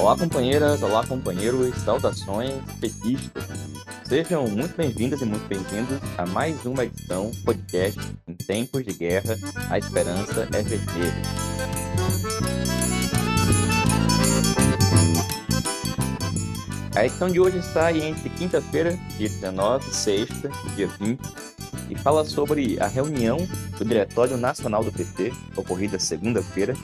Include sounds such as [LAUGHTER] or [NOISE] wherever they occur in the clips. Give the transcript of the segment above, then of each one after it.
Olá, companheiras, olá, companheiros, saudações petistas. Sejam muito bem-vindas e muito bem-vindos a mais uma edição podcast Em Tempos de Guerra, a Esperança é Vermelha. A edição de hoje aí entre quinta-feira, dia 19, sexta, dia 20, e fala sobre a reunião do Diretório Nacional do PT, ocorrida segunda-feira,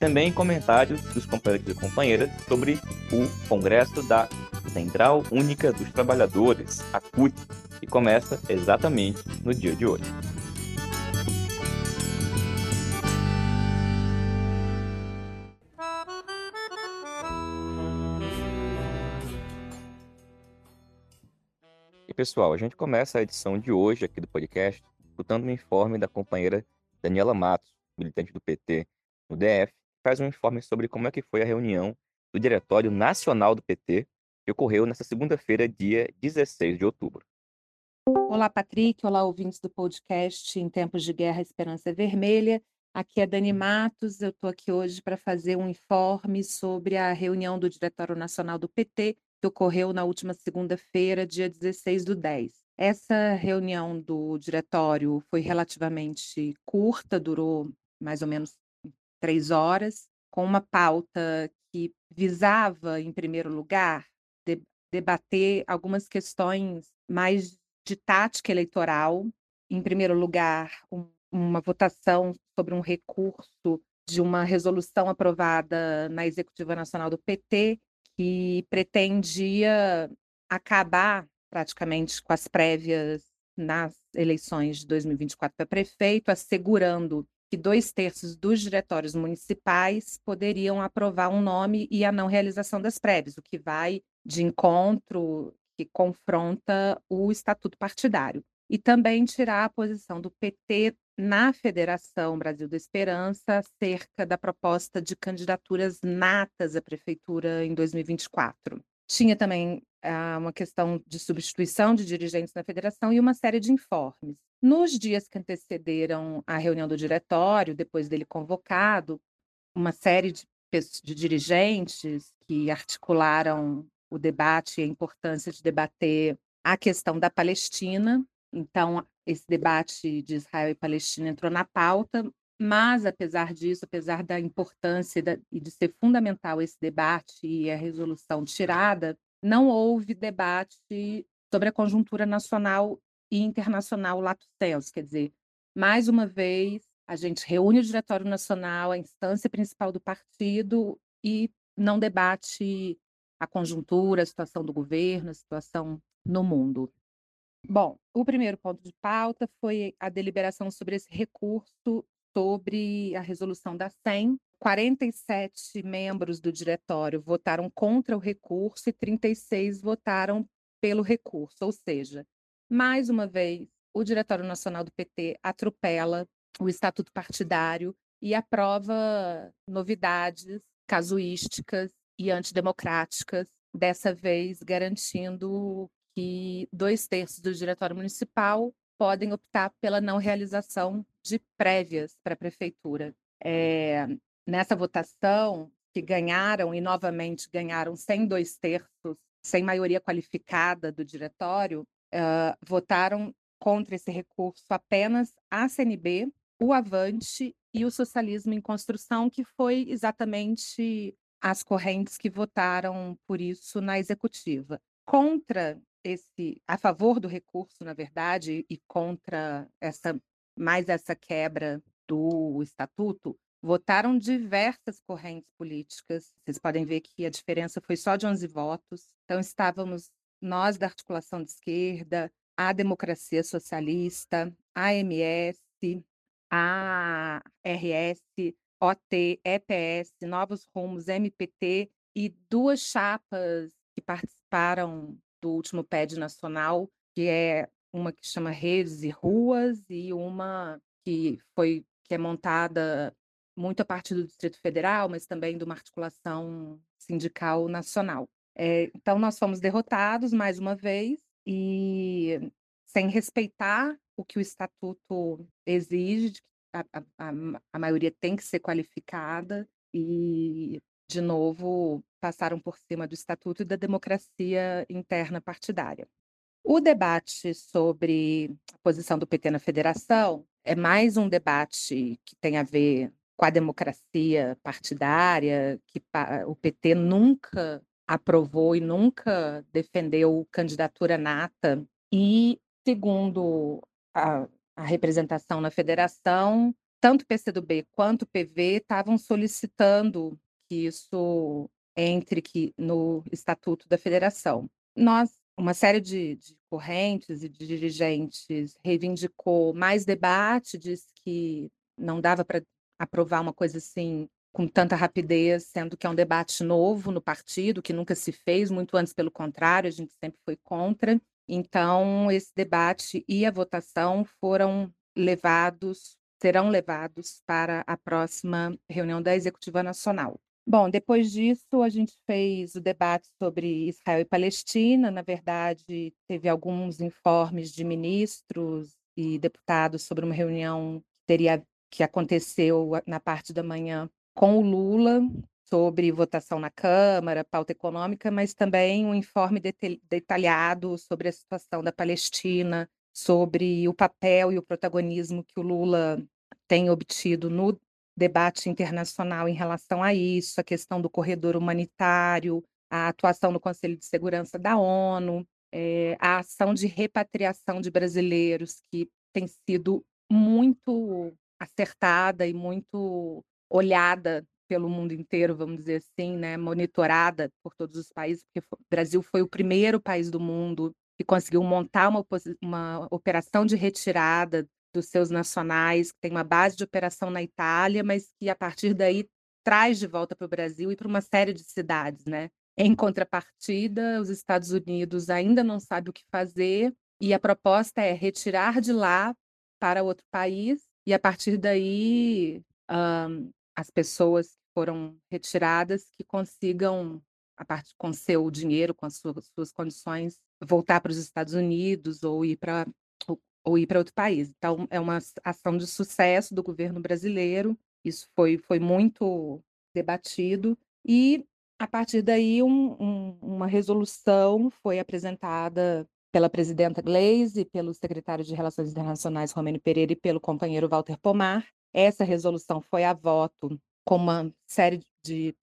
também comentários dos companheiros e companheiras sobre o Congresso da Central Única dos Trabalhadores, a CUT, que começa exatamente no dia de hoje. E pessoal, a gente começa a edição de hoje aqui do podcast escutando um informe da companheira Daniela Matos, militante do PT no DF, faz um informe sobre como é que foi a reunião do Diretório Nacional do PT, que ocorreu nesta segunda-feira, dia 16 de outubro. Olá, Patrick. Olá, ouvintes do podcast Em Tempos de Guerra, Esperança Vermelha. Aqui é Dani Matos. Eu estou aqui hoje para fazer um informe sobre a reunião do Diretório Nacional do PT, que ocorreu na última segunda-feira, dia 16 do 10. Essa reunião do diretório foi relativamente curta, durou mais ou menos três horas, com uma pauta que visava, em primeiro lugar, de, debater algumas questões mais de tática eleitoral. Em primeiro lugar, um, uma votação sobre um recurso de uma resolução aprovada na Executiva Nacional do PT, que pretendia acabar praticamente com as prévias nas eleições de 2024 para prefeito, assegurando que dois terços dos diretórios municipais poderiam aprovar um nome e a não realização das prévias, o que vai de encontro, que confronta o estatuto partidário. E também tirar a posição do PT na Federação Brasil da Esperança acerca da proposta de candidaturas natas à prefeitura em 2024. Tinha também uma questão de substituição de dirigentes na federação e uma série de informes. Nos dias que antecederam a reunião do diretório, depois dele convocado, uma série de, de dirigentes que articularam o debate e a importância de debater a questão da Palestina. Então, esse debate de Israel e Palestina entrou na pauta, mas, apesar disso, apesar da importância e de ser fundamental esse debate e a resolução tirada, não houve debate sobre a conjuntura nacional e internacional lato sensu, quer dizer, mais uma vez, a gente reúne o Diretório Nacional, a instância principal do partido, e não debate a conjuntura, a situação do governo, a situação no mundo. Bom, o primeiro ponto de pauta foi a deliberação sobre esse recurso sobre a resolução da SEM. 47 membros do diretório votaram contra o recurso e 36 votaram pelo recurso, ou seja, mais uma vez, o Diretório Nacional do PT atropela o estatuto partidário e aprova novidades casuísticas e antidemocráticas, dessa vez garantindo que dois terços do Diretório Municipal podem optar pela não realização de prévias para a prefeitura. É, nessa votação, que ganharam e novamente ganharam sem dois terços, sem maioria qualificada do diretório, uh, votaram contra esse recurso apenas a CNB, o Avante e o Socialismo em Construção, que foi exatamente as correntes que votaram por isso na executiva. Contra esse, a favor do recurso, na verdade, e contra essa mais essa quebra do estatuto, votaram diversas correntes políticas. Vocês podem ver que a diferença foi só de 11 votos. Então, estávamos nós da articulação de esquerda, a democracia socialista, a MS, a RS, OT, EPS, Novos Rumos, MPT e duas chapas que participaram do último PED nacional, que é uma que chama Redes e Ruas e uma que foi que é montada muito a partir do Distrito Federal, mas também de uma articulação sindical nacional. É, então nós fomos derrotados mais uma vez e sem respeitar o que o estatuto exige, a, a, a, maioria tem que ser qualificada e de novo, passaram por cima do estatuto e da democracia interna partidária. O debate sobre a posição do PT na federação é mais um debate que tem a ver com a democracia partidária, que o PT nunca aprovou e nunca defendeu candidatura nata. E, segundo a, a representação na federação, tanto o PCdoB quanto o PV estavam solicitando que isso entre que no estatuto da federação. Nós uma série de, de correntes e de dirigentes reivindicou mais debate, disse que não dava para aprovar uma coisa assim com tanta rapidez, sendo que é um debate novo no partido, que nunca se fez, muito antes, pelo contrário, a gente sempre foi contra. Então, esse debate e a votação foram levados, serão levados para a próxima reunião da Executiva Nacional. Bom, depois disso, a gente fez o debate sobre Israel e Palestina. Na verdade, teve alguns informes de ministros e deputados sobre uma reunião que teria que aconteceu na parte da manhã com o Lula sobre votação na Câmara, pauta econômica, mas também um informe detalhado sobre a situação da Palestina, sobre o papel e o protagonismo que o Lula tem obtido no debate internacional em relação a isso, a questão do corredor humanitário, a atuação no Conselho de Segurança da ONU, é, a ação de repatriação de brasileiros, que tem sido muito acertada e muito olhada pelo mundo inteiro, vamos dizer assim, né, monitorada por todos os países, porque o Brasil foi o primeiro país do mundo que conseguiu montar uma, uma operação de retirada dos seus nacionais, que tem uma base de operação na Itália, mas que a partir daí traz de volta para o Brasil e para uma série de cidades, né? Em contrapartida, os Estados Unidos ainda não sabe o que fazer e a proposta é retirar de lá para outro país e a partir daí um, as pessoas que foram retiradas que consigam a parte com seu dinheiro, com as suas, suas condições, voltar para os Estados Unidos ou ir para ou ir para outro país. Então, é uma ação de sucesso do governo brasileiro, isso foi, foi muito debatido, e a partir daí um, um, uma resolução foi apresentada pela presidenta Gleisi, pelo secretário de Relações Internacionais Romênio Pereira e pelo companheiro Walter Pomar. Essa resolução foi a voto com uma série de,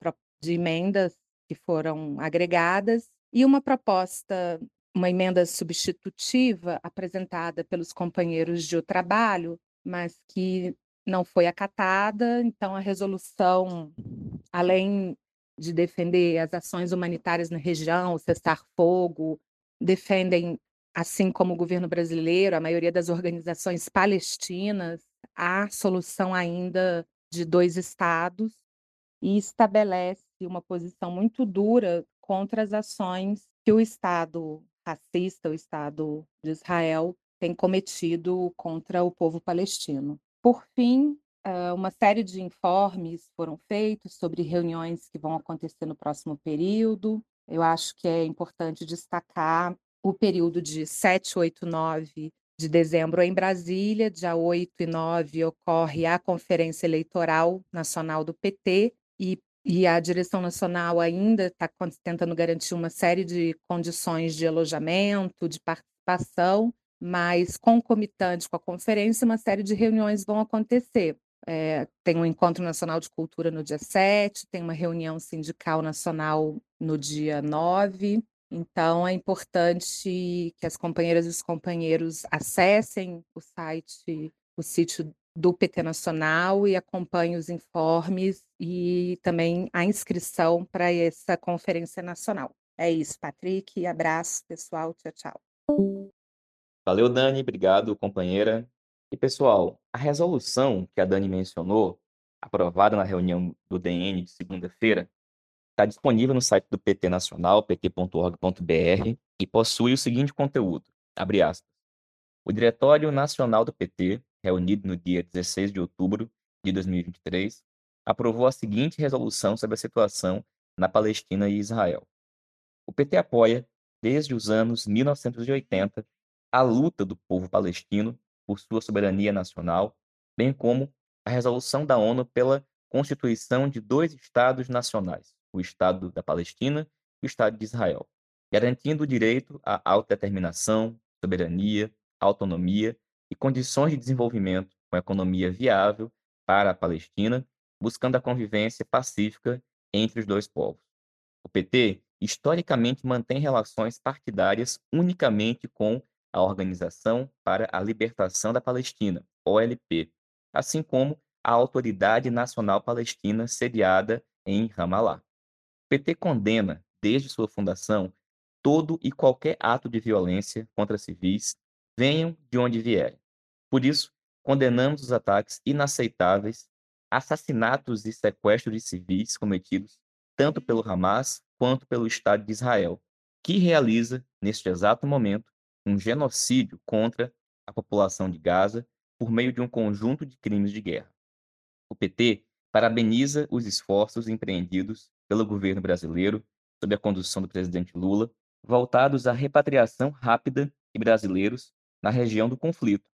de emendas que foram agregadas e uma proposta uma emenda substitutiva apresentada pelos companheiros de trabalho, mas que não foi acatada. Então, a resolução, além de defender as ações humanitárias na região, o cessar-fogo, defendem, assim como o governo brasileiro, a maioria das organizações palestinas, a solução ainda de dois estados e estabelece uma posição muito dura contra as ações que o Estado racista o Estado de Israel tem cometido contra o povo palestino. Por fim, uma série de informes foram feitos sobre reuniões que vão acontecer no próximo período. Eu acho que é importante destacar o período de 7, 8, 9 de dezembro em Brasília, dia 8 e 9 ocorre a Conferência Eleitoral Nacional do PT e e a direção nacional ainda está tentando garantir uma série de condições de alojamento, de participação, mas concomitante com a conferência, uma série de reuniões vão acontecer. É, tem um encontro nacional de cultura no dia 7, tem uma reunião sindical nacional no dia 9. Então, é importante que as companheiras e os companheiros acessem o site, o sítio do PT Nacional e acompanhe os informes e também a inscrição para essa conferência nacional. É isso, Patrick. Abraço, pessoal. Tchau, tchau. Valeu, Dani. Obrigado, companheira. E, pessoal, a resolução que a Dani mencionou, aprovada na reunião do DN de segunda-feira, está disponível no site do PT Nacional, pt.org.br, e possui o seguinte conteúdo, abre aspas. O Diretório Nacional do PT reunido no dia 16 de outubro de 2023, aprovou a seguinte resolução sobre a situação na Palestina e Israel. O PT apoia, desde os anos 1980, a luta do povo palestino por sua soberania nacional, bem como a resolução da ONU pela constituição de dois Estados nacionais. o Estado da Palestina e o Estado de Israel, garantindo o direito à autodeterminação, soberania, autonomia e condições de desenvolvimento com economia viável para a Palestina, buscando a convivência pacífica entre os dois povos. O PT historicamente mantém relações partidárias unicamente com a Organização para a Libertação da Palestina, OLP, assim como a Autoridade Nacional Palestina sediada em Ramallah. O PT condena, desde sua fundação, todo e qualquer ato de violência contra civis, venham de onde vierem. Por isso, condenamos os ataques inaceitáveis, assassinatos e sequestros de civis cometidos tanto pelo Hamas quanto pelo Estado de Israel, que realiza, neste exato momento, um genocídio contra a população de Gaza por meio de um conjunto de crimes de guerra. O PT parabeniza os esforços empreendidos pelo governo brasileiro, sob a condução do presidente Lula, voltados à repatriação rápida de brasileiros na região do conflito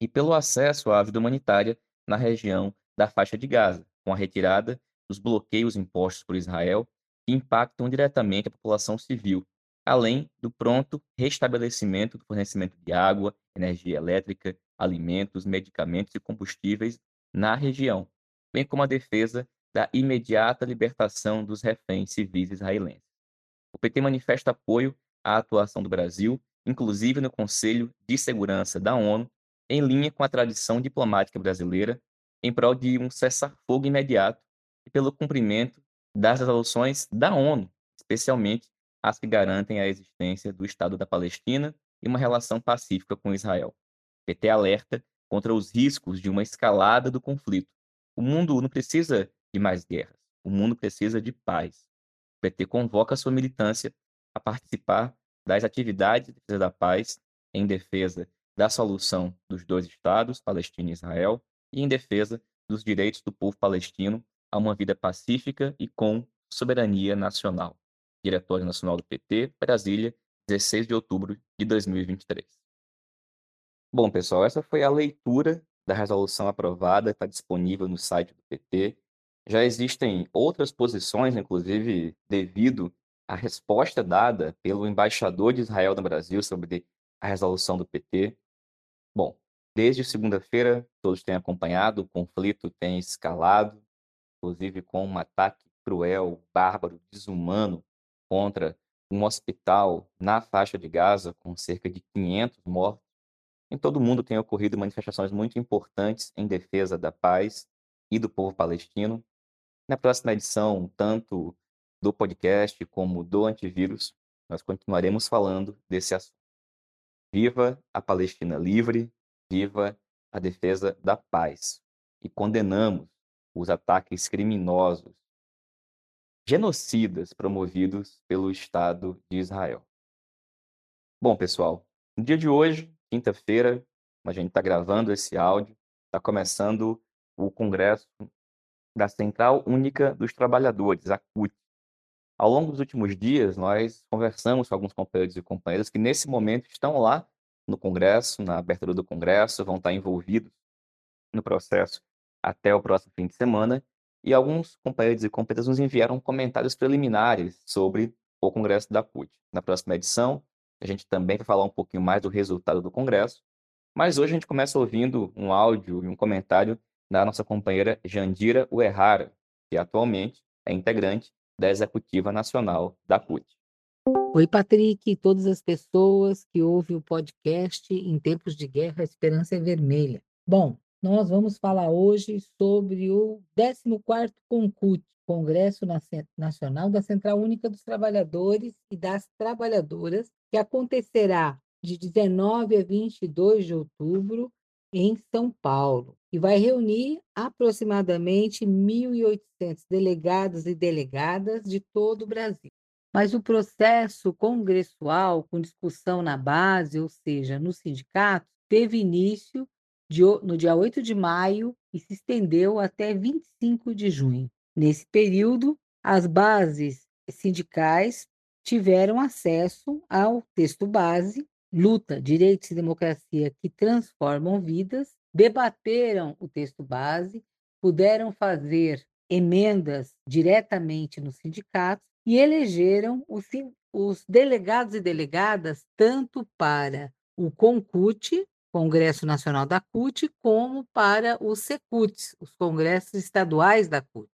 e pelo acesso à ajuda humanitária na região da faixa de Gaza, com a retirada dos bloqueios impostos por Israel que impactam diretamente a população civil, além do pronto restabelecimento do fornecimento de água, energia elétrica, alimentos, medicamentos e combustíveis na região, bem como a defesa da imediata libertação dos reféns civis israelenses. O PT manifesta apoio à atuação do Brasil, inclusive no Conselho de Segurança da ONU, em linha com a tradição diplomática brasileira, em prol de um cessar-fogo imediato e pelo cumprimento das resoluções da ONU, especialmente as que garantem a existência do Estado da Palestina e uma relação pacífica com Israel. PT alerta contra os riscos de uma escalada do conflito. O mundo não precisa de mais guerras, o mundo precisa de paz. O PT convoca a sua militância a participar das atividades de defesa da paz em defesa da solução dos dois estados, Palestina e Israel, e em defesa dos direitos do povo palestino a uma vida pacífica e com soberania nacional. Diretório Nacional do PT, Brasília, 16 de outubro de 2023. Bom, pessoal, essa foi a leitura da resolução aprovada, está disponível no site do PT. Já existem outras posições, inclusive devido à resposta dada pelo embaixador de Israel no Brasil sobre a resolução do PT. Bom, desde segunda-feira, todos têm acompanhado, o conflito tem escalado, inclusive com um ataque cruel, bárbaro, desumano contra um hospital na faixa de Gaza, com cerca de 500 mortos. Em todo o mundo tem ocorrido manifestações muito importantes em defesa da paz e do povo palestino. Na próxima edição, tanto do podcast como do antivírus, nós continuaremos falando desse assunto. Viva a Palestina livre, viva a defesa da paz. E condenamos os ataques criminosos, genocidas promovidos pelo Estado de Israel. Bom, pessoal, no dia de hoje, quinta-feira, a gente está gravando esse áudio, está começando o Congresso da Central Única dos Trabalhadores, a CUT. Ao longo dos últimos dias, nós conversamos com alguns companheiros e companheiras que, nesse momento, estão lá no Congresso, na abertura do Congresso, vão estar envolvidos no processo até o próximo fim de semana. E alguns companheiros e companheiras nos enviaram comentários preliminares sobre o Congresso da CUT. Na próxima edição, a gente também vai falar um pouquinho mais do resultado do Congresso. Mas hoje a gente começa ouvindo um áudio e um comentário da nossa companheira Jandira Uerrara, que atualmente é integrante da Executiva Nacional da CUT. Oi, Patrick e todas as pessoas que ouvem o podcast Em Tempos de Guerra, a Esperança é Vermelha. Bom, nós vamos falar hoje sobre o 14º CONCUT, Congresso Nacional da Central Única dos Trabalhadores e das Trabalhadoras, que acontecerá de 19 a 22 de outubro em São Paulo e vai reunir aproximadamente 1.800 delegados e delegadas de todo o Brasil. Mas o processo congressual, com discussão na base, ou seja, no sindicato, teve início no dia 8 de maio e se estendeu até 25 de junho. Nesse período, as bases sindicais tiveram acesso ao texto base, Luta, Direitos e Democracia que Transformam Vidas, debateram o texto base, puderam fazer emendas diretamente nos sindicatos e elegeram os, os delegados e delegadas tanto para o CONCUT, Congresso Nacional da CUT, como para os SECUTs, os congressos estaduais da CUT.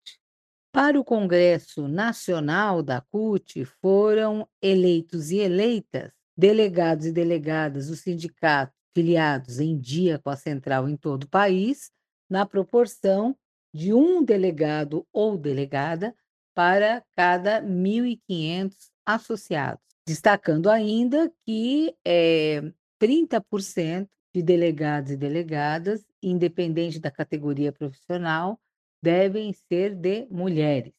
Para o Congresso Nacional da CUT, foram eleitos e eleitas delegados e delegadas dos sindicatos filiados em dia com a central em todo o país, na proporção de um delegado ou delegada para cada 1.500 associados. Destacando ainda que é, 30% de delegados e delegadas, independente da categoria profissional, devem ser de mulheres.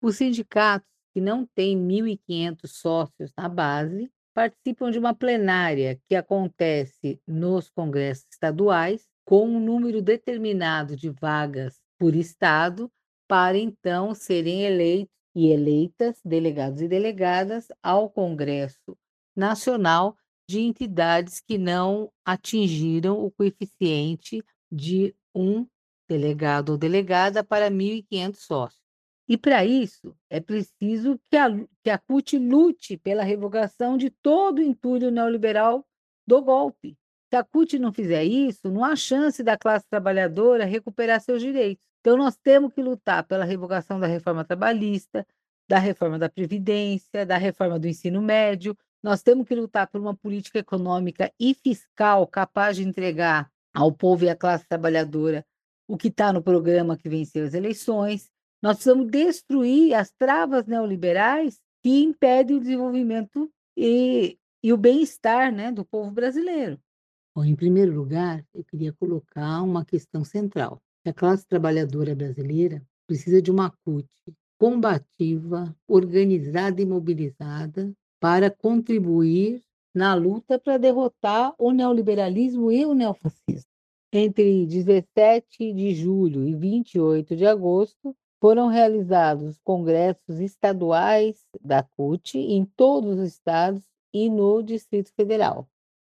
Os sindicatos que não têm 1.500 sócios na base participam de uma plenária que acontece nos congressos estaduais, com um número determinado de vagas por estado, para então serem eleitos e eleitas delegados e delegadas ao Congresso Nacional de entidades que não atingiram o coeficiente de um delegado ou delegada para 1.500 sócios. E para isso é preciso que a, que a CUT lute pela revogação de todo o entulho neoliberal do golpe. Se a CUT não fizer isso, não há chance da classe trabalhadora recuperar seus direitos. Então, nós temos que lutar pela revogação da reforma trabalhista, da reforma da Previdência, da reforma do ensino médio. Nós temos que lutar por uma política econômica e fiscal capaz de entregar ao povo e à classe trabalhadora o que está no programa que venceu as eleições. Nós precisamos destruir as travas neoliberais que impedem o desenvolvimento e, e o bem-estar né, do povo brasileiro. Bom, em primeiro lugar, eu queria colocar uma questão central. A classe trabalhadora brasileira precisa de uma CUT combativa, organizada e mobilizada para contribuir na luta para derrotar o neoliberalismo e o neofascismo. Entre 17 de julho e 28 de agosto, foram realizados congressos estaduais da CUT em todos os estados e no Distrito Federal,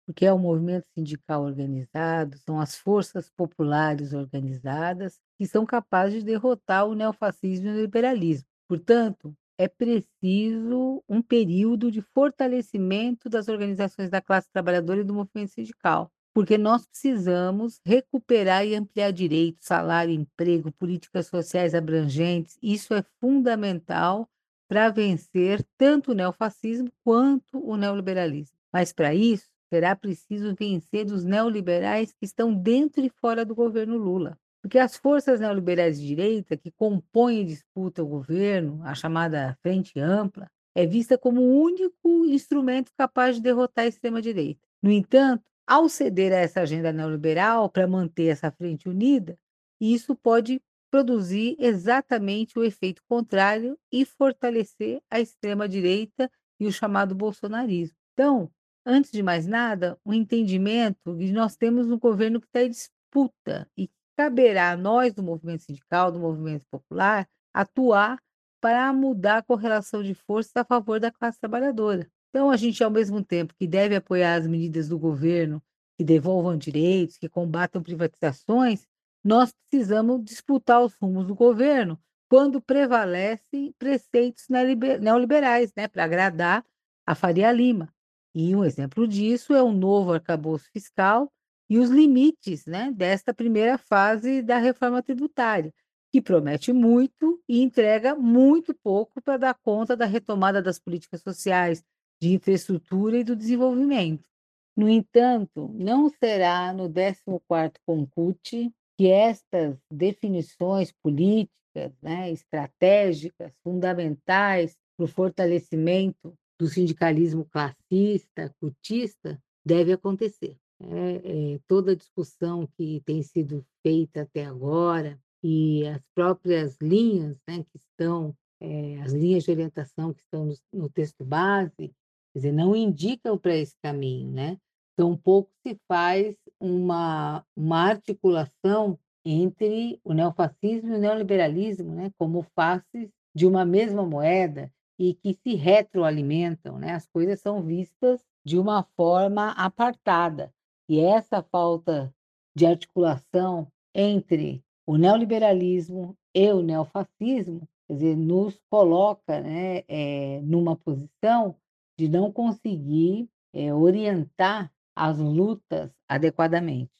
porque é o movimento sindical organizado, são as forças populares organizadas que são capazes de derrotar o neofascismo e o liberalismo. Portanto, é preciso um período de fortalecimento das organizações da classe trabalhadora e do movimento sindical, porque nós precisamos recuperar e ampliar direitos, salário, emprego, políticas sociais abrangentes. Isso é fundamental para vencer tanto o neofascismo quanto o neoliberalismo. Mas para isso, será preciso vencer os neoliberais que estão dentro e fora do governo Lula. Porque as forças neoliberais de direita que compõem e disputam o governo, a chamada Frente Ampla, é vista como o único instrumento capaz de derrotar a extrema-direita. No entanto, ao ceder a essa agenda neoliberal para manter essa frente unida, isso pode produzir exatamente o efeito contrário e fortalecer a extrema-direita e o chamado bolsonarismo. Então, antes de mais nada, o um entendimento de nós temos um governo que está em disputa e caberá a nós, do movimento sindical, do movimento popular, atuar para mudar a correlação de forças a favor da classe trabalhadora. Então, a gente, ao mesmo tempo que deve apoiar as medidas do governo que devolvam direitos, que combatam privatizações, nós precisamos disputar os rumos do governo quando prevalecem preceitos neoliberais, né, para agradar a Faria Lima. E um exemplo disso é o novo arcabouço fiscal, e os limites né, desta primeira fase da reforma tributária, que promete muito e entrega muito pouco para dar conta da retomada das políticas sociais, de infraestrutura e do desenvolvimento. No entanto, não será no 14º Concute que estas definições políticas, né, estratégicas, fundamentais para o fortalecimento do sindicalismo classista, cutista, deve acontecer é, é, toda a discussão que tem sido feita até agora e as próprias linhas né, que estão, é, as linhas de orientação que estão no, no texto base, quer dizer, não indicam para esse caminho, né? Então, pouco se faz uma, uma articulação entre o neofascismo e o neoliberalismo, né, como faces de uma mesma moeda e que se retroalimentam, né? As coisas são vistas de uma forma apartada. E essa falta de articulação entre o neoliberalismo e o neofascismo, quer dizer, nos coloca né, é, numa posição de não conseguir é, orientar as lutas adequadamente.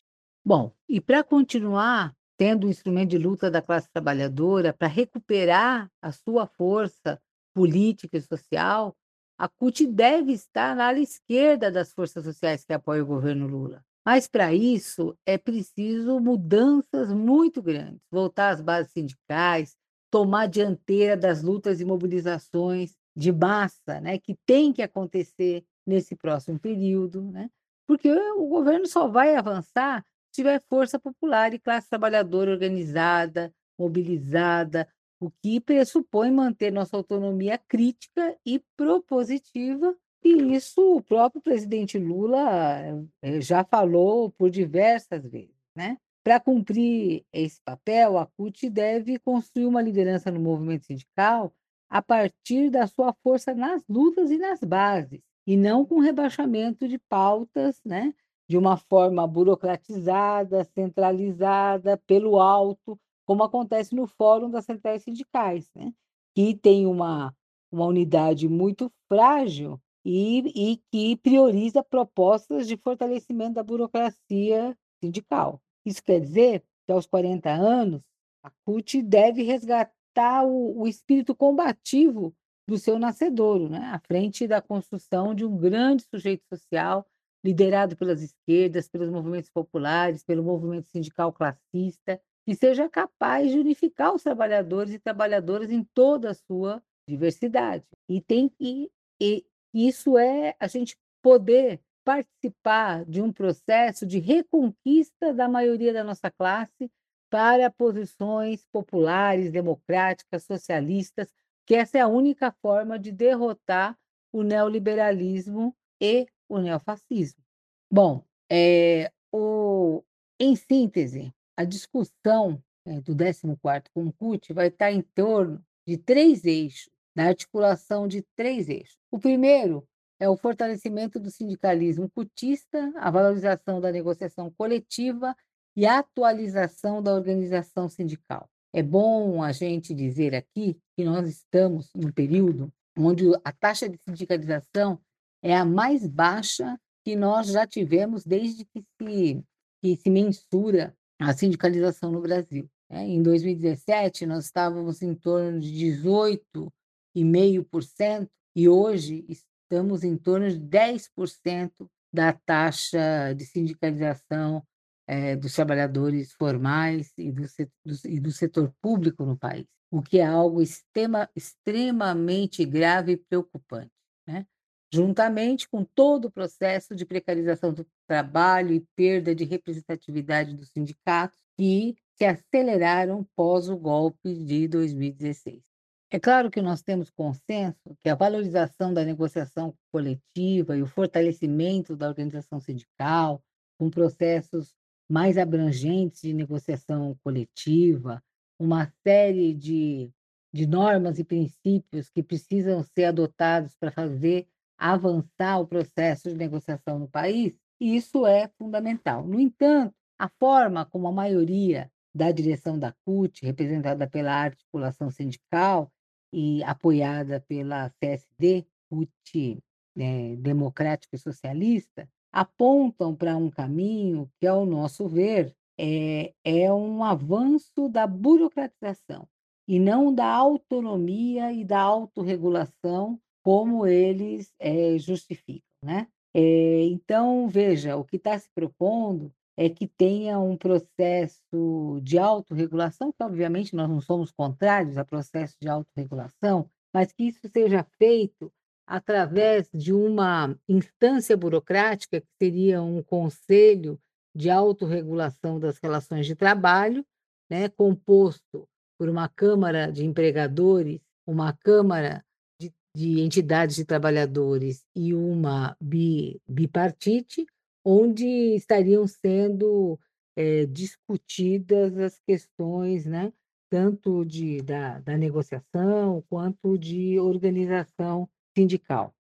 Bom, e para continuar tendo o instrumento de luta da classe trabalhadora, para recuperar a sua força política e social, a CUT deve estar na ala esquerda das forças sociais que apoiam o governo Lula. Mas para isso é preciso mudanças muito grandes, voltar às bases sindicais, tomar dianteira das lutas e mobilizações de massa, né, que tem que acontecer nesse próximo período, né? Porque o governo só vai avançar se tiver força popular e classe trabalhadora organizada, mobilizada, o que pressupõe manter nossa autonomia crítica e propositiva e isso o próprio presidente Lula eh, já falou por diversas vezes, né? Para cumprir esse papel, a CUT deve construir uma liderança no movimento sindical a partir da sua força nas lutas e nas bases, e não com rebaixamento de pautas, né? De uma forma burocratizada, centralizada, pelo alto, como acontece no Fórum das Centrais Sindicais, né? que tem uma, uma unidade muito frágil e, e que prioriza propostas de fortalecimento da burocracia sindical. Isso quer dizer que, aos 40 anos, a CUT deve resgatar o, o espírito combativo do seu nascedouro, né? à frente da construção de um grande sujeito social liderado pelas esquerdas, pelos movimentos populares, pelo movimento sindical classista, que seja capaz de unificar os trabalhadores e trabalhadoras em toda a sua diversidade. E tem que e isso é a gente poder participar de um processo de reconquista da maioria da nossa classe para posições populares, democráticas, socialistas, que essa é a única forma de derrotar o neoliberalismo e o neofascismo. Bom, é, o, em síntese, a discussão é, do 14º Concute vai estar em torno de três eixos na articulação de três eixos. O primeiro é o fortalecimento do sindicalismo cutista, a valorização da negociação coletiva e atualização da organização sindical. É bom a gente dizer aqui que nós estamos num período onde a taxa de sindicalização é a mais baixa que nós já tivemos desde que se, que se mensura a sindicalização no Brasil. É, em 2017, nós estávamos em torno de 18 0,5%, e hoje estamos em torno de 10% da taxa de sindicalização é, dos trabalhadores formais e do, do, e do, setor público no país, o que é algo extrema, extremamente grave e preocupante. Né? Juntamente com todo o processo de precarização do trabalho e perda de representatividade dos sindicatos que se aceleraram pós o golpe de 2016. É claro que nós temos consenso que a valorização da negociação coletiva e o fortalecimento da organização sindical, com processos mais abrangentes de negociação coletiva, uma série de, de normas e princípios que precisam ser adotados para fazer avançar o processo de negociação no país, isso é fundamental. No entanto, a forma como a maioria da direção da CUT, representada pela articulação sindical, e apoiada pela CSD, CUT né, Democrático e Socialista, apontam para um caminho que, ao nosso ver, é, é um avanço da burocratização e não da autonomia e da autorregulação como eles é, justificam. Né? É, então, veja, o que está se propondo é que tenha um processo de autorregulação, que obviamente nós não somos contrários a processo de autorregulação, mas que isso seja feito através de uma instância burocrática, que seria um conselho de autorregulação das relações de trabalho, né, composto por uma Câmara de Empregadores, uma Câmara de, de Entidades de Trabalhadores e uma bi, bipartite, onde estariam sendo é, discutidas as questões, né, tanto de, da, da negociação quanto de organização sindical.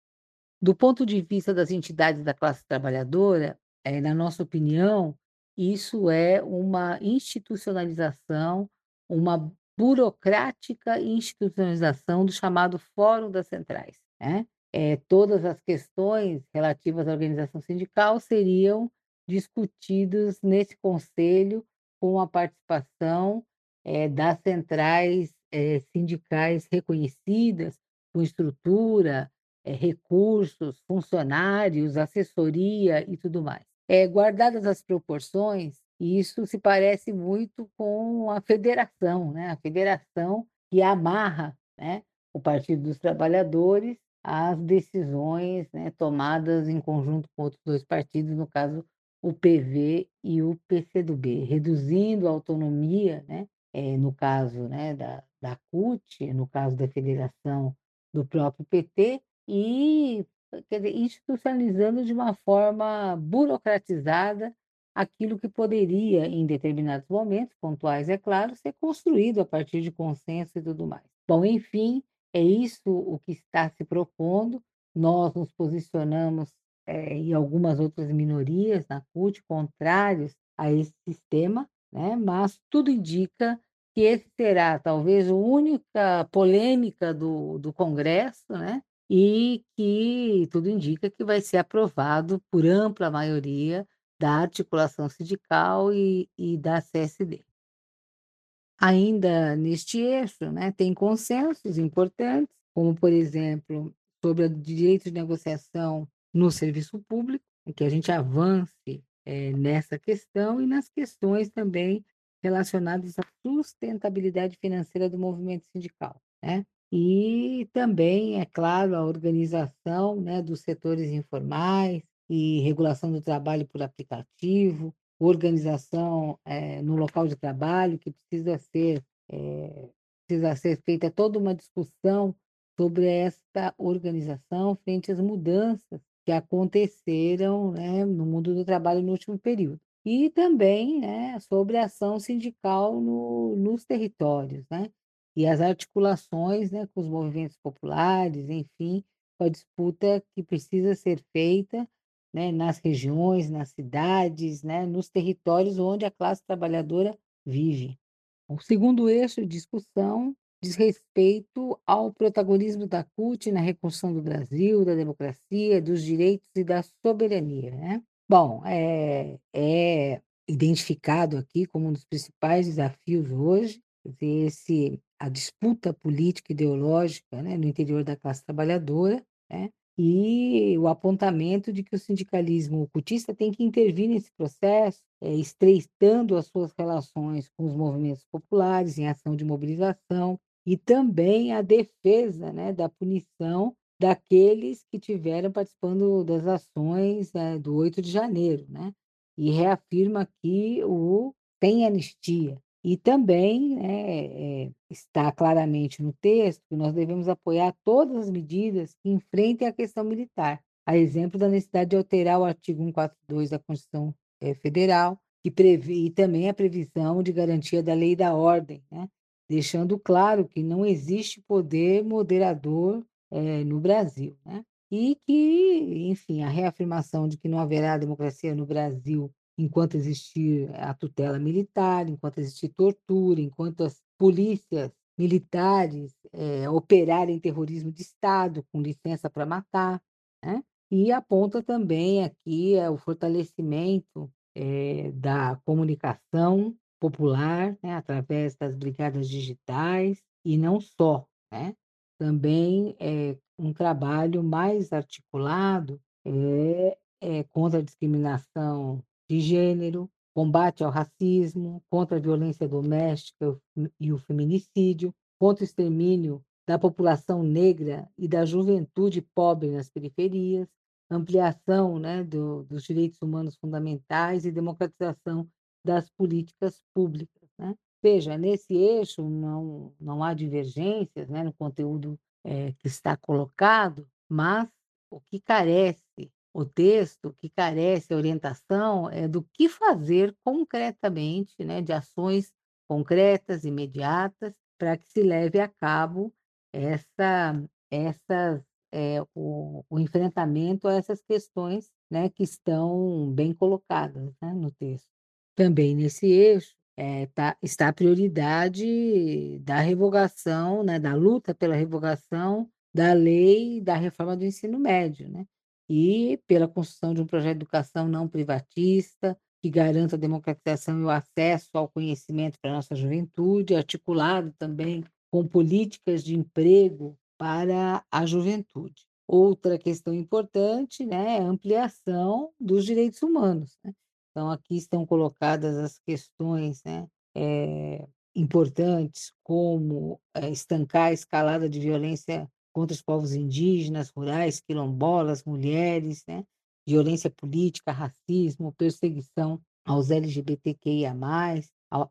Do ponto de vista das entidades da classe trabalhadora, é, na nossa opinião, isso é uma institucionalização, uma burocrática institucionalização do chamado Fórum das Centrais. Né? É, todas as questões relativas à organização sindical seriam discutidas nesse conselho com a participação é, das centrais é, sindicais reconhecidas, com estrutura, é, recursos, funcionários, assessoria e tudo mais. É, guardadas as proporções, isso se parece muito com a federação, né? a federação que amarra né, o Partido dos Trabalhadores às decisões né, tomadas em conjunto com outros dois partidos, no caso o PV e o PCdoB, reduzindo a autonomia, né, é, no caso né, da, da CUT, no caso da federação do próprio PT, e dizer, institucionalizando de uma forma burocratizada aquilo que poderia, em determinados momentos, pontuais, é claro, ser construído a partir de consenso e tudo mais. Bom, enfim, é isso o que está se propondo. Nós nos posicionamos é, e algumas outras minorias na CUT contrários a esse sistema, né? mas tudo indica que esse será talvez a única polêmica do, do Congresso, né? e que tudo indica que vai ser aprovado por ampla maioria da articulação sindical e, e da CSD. Ainda neste eixo, né, tem consensos importantes, como, por exemplo, sobre o direito de negociação no serviço público, que a gente avance é, nessa questão e nas questões também relacionadas à sustentabilidade financeira do movimento sindical. Né? E também, é claro, a organização né, dos setores informais, e regulação do trabalho por aplicativo, organização é, no local de trabalho, que precisa ser, é, precisa ser feita toda uma discussão sobre esta organização frente às mudanças que aconteceram né, no mundo do trabalho no último período. E também né, sobre a ação sindical no, nos territórios, né? e as articulações né, com os movimentos populares, enfim, com a disputa que precisa ser feita né, nas regiões, nas cidades, né, nos territórios onde a classe trabalhadora vive. O segundo eixo de discussão diz respeito ao protagonismo da CUT na reconstrução do Brasil, da democracia, dos direitos e da soberania. Né? Bom, é, é identificado aqui como um dos principais desafios hoje esse, a disputa política e ideológica né, no interior da classe trabalhadora, né, e o apontamento de que o sindicalismo ocultista tem que intervir nesse processo, é, estreitando as suas relações com os movimentos populares em ação de mobilização e também a defesa né, da punição daqueles que tiveram participando das ações é, do 8 de janeiro, né? E reafirma que o tem anistia. E também né, é, está claramente no texto que nós devemos apoiar todas as medidas que enfrentem a questão militar, a exemplo da necessidade de alterar o artigo 142 da Constituição é, Federal, que prevê e também a previsão de garantia da lei da ordem, né, deixando claro que não existe poder moderador é, no Brasil. Né, e que, enfim, a reafirmação de que não haverá democracia no Brasil enquanto existir a tutela militar, enquanto existir tortura, enquanto as polícias militares é, operarem terrorismo de Estado com licença para matar, né? e aponta também aqui é, o fortalecimento é, da comunicação popular né, através das brigadas digitais e não só, né? Também é um trabalho mais articulado é, é, contra a discriminação de gênero, combate ao racismo, contra a violência doméstica e o feminicídio, contra o extermínio da população negra e da juventude pobre nas periferias, ampliação né, do, dos direitos humanos fundamentais e democratização das políticas públicas. Né? Veja, nesse eixo não, não há divergências né, no conteúdo é, que está colocado, mas o que carece o texto que carece orientação é do que fazer concretamente, né, de ações concretas, imediatas, para que se leve a cabo essa, essa, é, o, o, enfrentamento a essas questões né, que estão bem colocadas né, no texto. Também nesse eixo, é, tá, está a prioridade da revogação, né, da luta pela revogação da lei da reforma do ensino médio, né? E pela construção de um projeto de educação não privatista, que garanta a democratização e o acesso ao conhecimento para a nossa juventude, articulado também com políticas de emprego para a juventude. Outra questão importante né, é a ampliação dos direitos humanos. Né? Então, aqui estão colocadas as questões né, é, importantes, como é, estancar a escalada de violência contra os povos indígenas, rurais, quilombolas, mulheres, né? violência política, racismo, perseguição aos LGBTQIA+,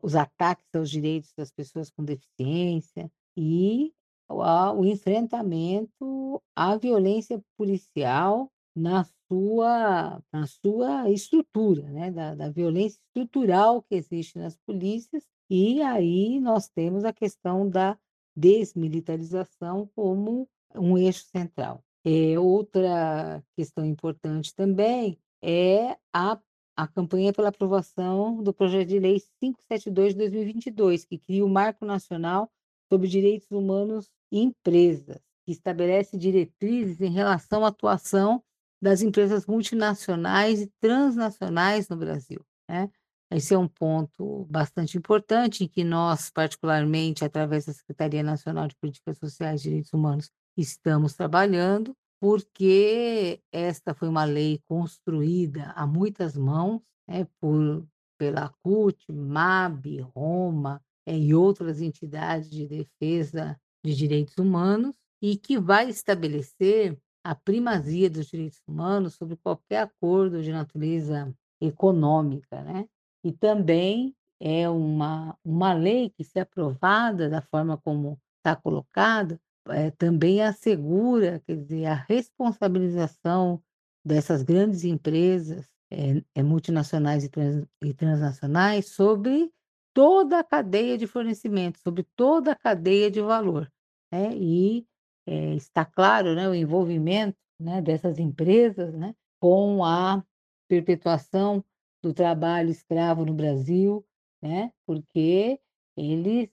os ataques aos direitos das pessoas com deficiência e o enfrentamento à violência policial na sua, na sua estrutura, né? da, da violência estrutural que existe nas polícias, e aí nós temos a questão da desmilitarização como um eixo central. É, outra questão importante também é a, a campanha pela aprovação do projeto de lei 572 de 2022, que cria o Marco Nacional sobre Direitos Humanos e Empresas, que estabelece diretrizes em relação à atuação das empresas multinacionais e transnacionais no Brasil. Né? Esse é um ponto bastante importante em que nós, particularmente, através da Secretaria Nacional de Políticas Sociais e Direitos Humanos, estamos trabalhando, porque esta foi uma lei construída a muitas mãos né, por, pela CUT, MAB, Roma é, e outras entidades de defesa de direitos humanos, e que vai estabelecer a primazia dos direitos humanos sobre qualquer acordo de natureza econômica, né? E também é uma, uma lei que, se aprovada da forma como está colocada, é, também assegura, quer dizer, a responsabilização dessas grandes empresas é, é, multinacionais e, trans, e transnacionais sobre toda a cadeia de fornecimento, sobre toda a cadeia de valor. Né? E é, está claro né, o envolvimento né, dessas empresas né, com a perpetuação do trabalho escravo no Brasil, né, porque eles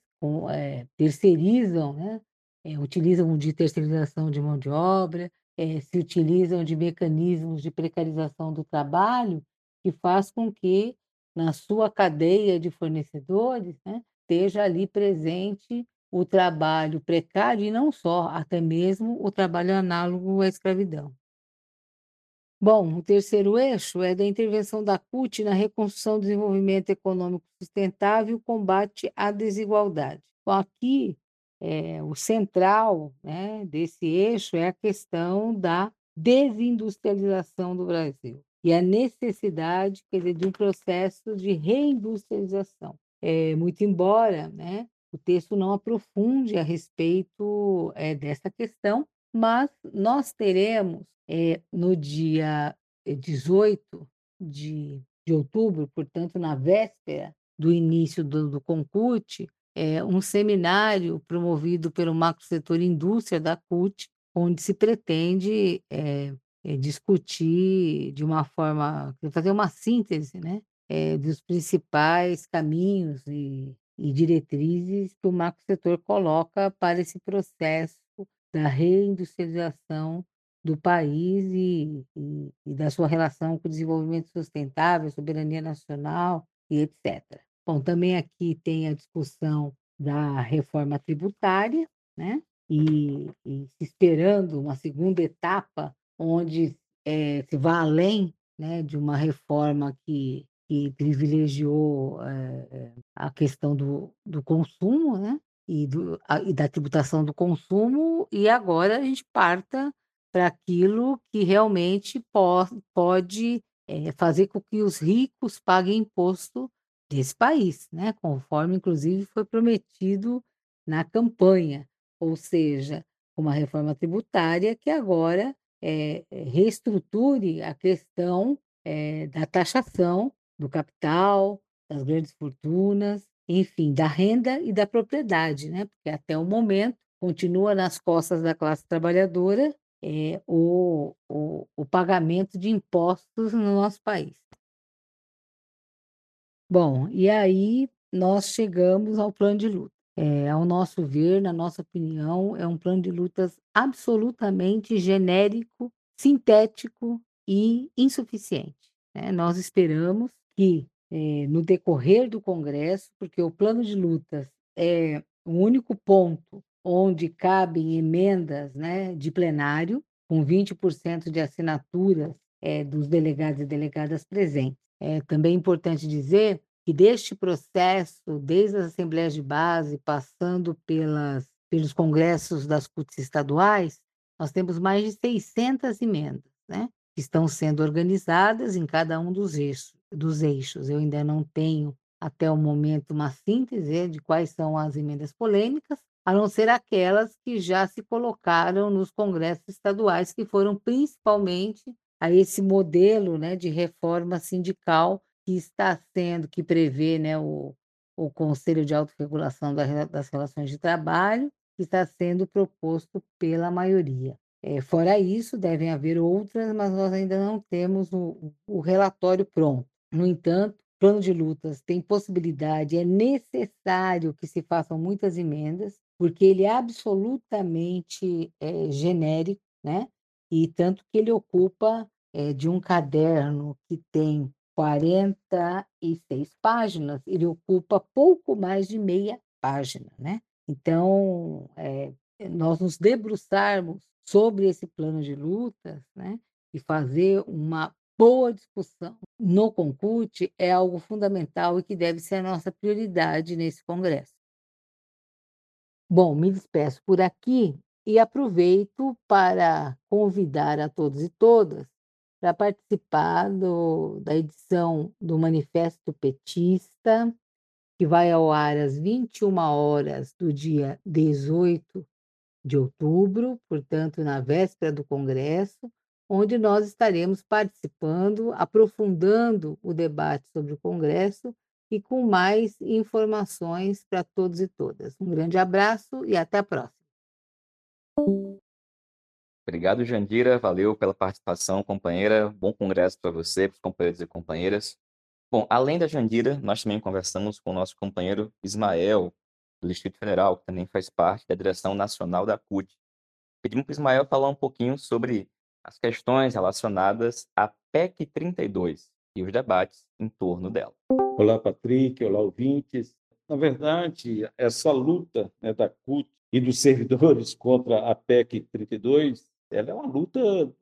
é, terceirizam né, é, utilizam de terceirização de mão de obra, se utilizam de mecanismos de precarização do trabalho, que faz com que na sua cadeia de fornecedores né, esteja ali presente o trabalho precário e não só, até mesmo o trabalho análogo à escravidão. Bom, o terceiro eixo é da intervenção da CUT na reconstrução do desenvolvimento econômico sustentável e combate à desigualdade. Bom, aqui é, o central né, desse eixo é a questão da desindustrialização do Brasil e a necessidade quer dizer, de um processo de reindustrialização. É, muito embora né, o texto não aprofunde a respeito é, dessa questão, mas nós teremos é, no dia 18 de, de outubro, portanto, na véspera do início do, do Concute, é, um seminário promovido pelo Macro Setor Indústria da CUT, onde se pretende é, discutir de uma forma, fazer uma síntese né, dos principais caminhos e, e diretrizes que o macro setor coloca para esse processo da reindustrialização do país e, e, e, da sua relação com o desenvolvimento sustentável, soberania nacional e etc. Bom, também aqui tem a discussão da reforma tributária, né? E, e esperando uma segunda etapa onde é, se vá além né, de uma reforma que, que privilegiou é, a questão do, do consumo né, e, do, a, e da tributação do consumo, e agora a gente parta para aquilo que realmente po pode é, fazer com que os ricos paguem imposto desse país, né? conforme inclusive foi prometido na campanha, ou seja, uma reforma tributária que agora é, reestruture a questão é, da taxação do capital, das grandes fortunas, enfim, da renda e da propriedade, né? porque até o momento continua nas costas da classe trabalhadora é, o, o, o pagamento de impostos no nosso país. Bom, e aí nós chegamos ao plano de luta. É, ao nosso ver, na nossa opinião, é um plano de lutas absolutamente genérico, sintético e insuficiente. Né? Nós esperamos que, é, no decorrer do Congresso, porque o plano de lutas é o único ponto onde cabem emendas né, de plenário, com 20% de assinaturas é, dos delegados e delegadas presentes. É também importante dizer que deste processo, desde as assembleias de base, passando pelas, pelos congressos das CUTs estaduais, nós temos mais de 600 emendas, né? que estão sendo organizadas em cada um dos eixos. Dos eixos. Eu ainda não tenho, até o momento, uma síntese de quais são as emendas polêmicas, a não ser aquelas que já se colocaram nos congressos estaduais, que foram principalmente a esse modelo né, de reforma sindical que está sendo, que prevê né, o, o Conselho de Autorregulação das Relações de Trabalho, que está sendo proposto pela maioria. É, fora isso, devem haver outras, mas nós ainda não temos o, o relatório pronto. No entanto, plano de lutas tem possibilidade, é necessário que se façam muitas emendas, porque ele é absolutamente é, genérico, né? E tanto que ele ocupa é, de um caderno que tem 46 páginas, ele ocupa pouco mais de meia página, né? Então, é, nós nos debruçarmos sobre esse plano de lutas, né? E fazer uma boa discussão no Concute é algo fundamental e que deve ser a nossa prioridade nesse congresso. Bom, me despeço por aqui e aproveito para convidar a todos e todas para participar do, da edição do Manifesto Petista, que vai ao ar às 21 horas do dia 18 de outubro, portanto, na véspera do Congresso, onde nós estaremos participando, aprofundando o debate sobre o Congresso e com mais informações para todos e todas. Um grande abraço e até a próxima. Obrigado, Jandira. Valeu pela participação, companheira. Bom congresso para você, para os companheiros e companheiras. Bom, além da Jandira, nós também conversamos com o nosso companheiro Ismael, do Distrito Federal, que também faz parte da direção nacional da CUT. Pedimos para o Ismael falar um pouquinho sobre as questões relacionadas à PEC 32 e os debates em torno dela. Olá, Patrick. Olá, ouvintes. Na verdade, essa luta né, da CUT e dos servidores [LAUGHS] contra a PEC 32, ela é uma luta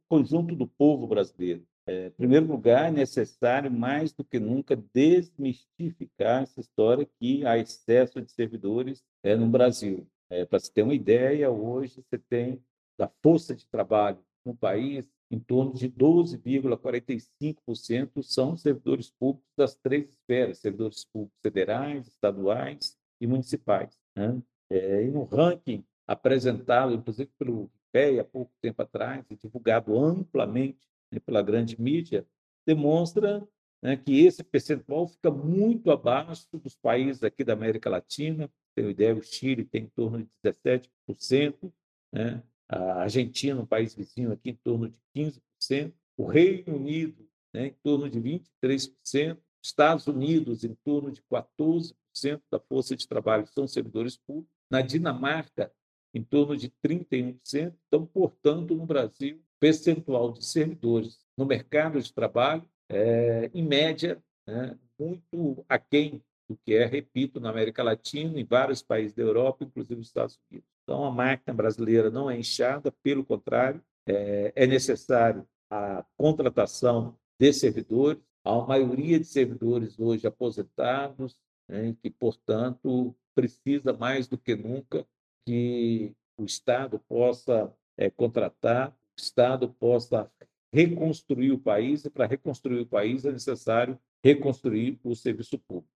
conjunto do povo brasileiro. É, em primeiro lugar, é necessário, mais do que nunca, desmistificar essa história que há excesso de servidores é, no Brasil. É, Para se ter uma ideia, hoje você tem da força de trabalho no país, em torno de 12,45% são servidores públicos das três esferas, servidores públicos federais, estaduais e municipais. Né? É, e no ranking apresentado, inclusive pelo IPEA, há pouco tempo atrás, e divulgado amplamente né, pela grande mídia, demonstra né, que esse percentual fica muito abaixo dos países aqui da América Latina. Uma ideia, o Chile tem em torno de 17%, né? A Argentina, um país vizinho aqui, em torno de 15%, o Reino Unido, né, em torno de 23%, Estados Unidos, em torno de 14% da força de trabalho são servidores públicos, na Dinamarca, em torno de 31%. Então, portanto, no Brasil, percentual de servidores no mercado de trabalho é, em média, né, muito aquém do que é, repito, na América Latina, em vários países da Europa, inclusive os Estados Unidos. Então, a máquina brasileira não é inchada, pelo contrário, é, é necessário a contratação de servidores, uma maioria de servidores hoje aposentados, né, que, portanto, precisa mais do que nunca que o Estado possa é, contratar, o Estado possa reconstruir o país, e para reconstruir o país é necessário reconstruir o serviço público.